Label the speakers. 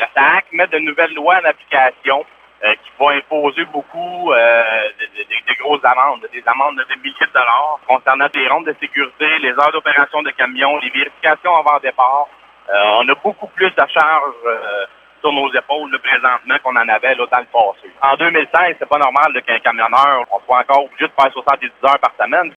Speaker 1: La SAC met de nouvelles lois en application euh, qui vont imposer beaucoup euh, de, de- de grosses amendes, des amendes de milliers de dollars concernant des rondes de sécurité, les heures d'opération de camions, les vérifications avant départ. Euh, on a beaucoup plus de charges euh, sur nos épaules là, présentement qu'on en avait là, dans le passé. En 2016, c'est pas normal qu'un camionneur on soit encore obligé de faire 70 heures par semaine.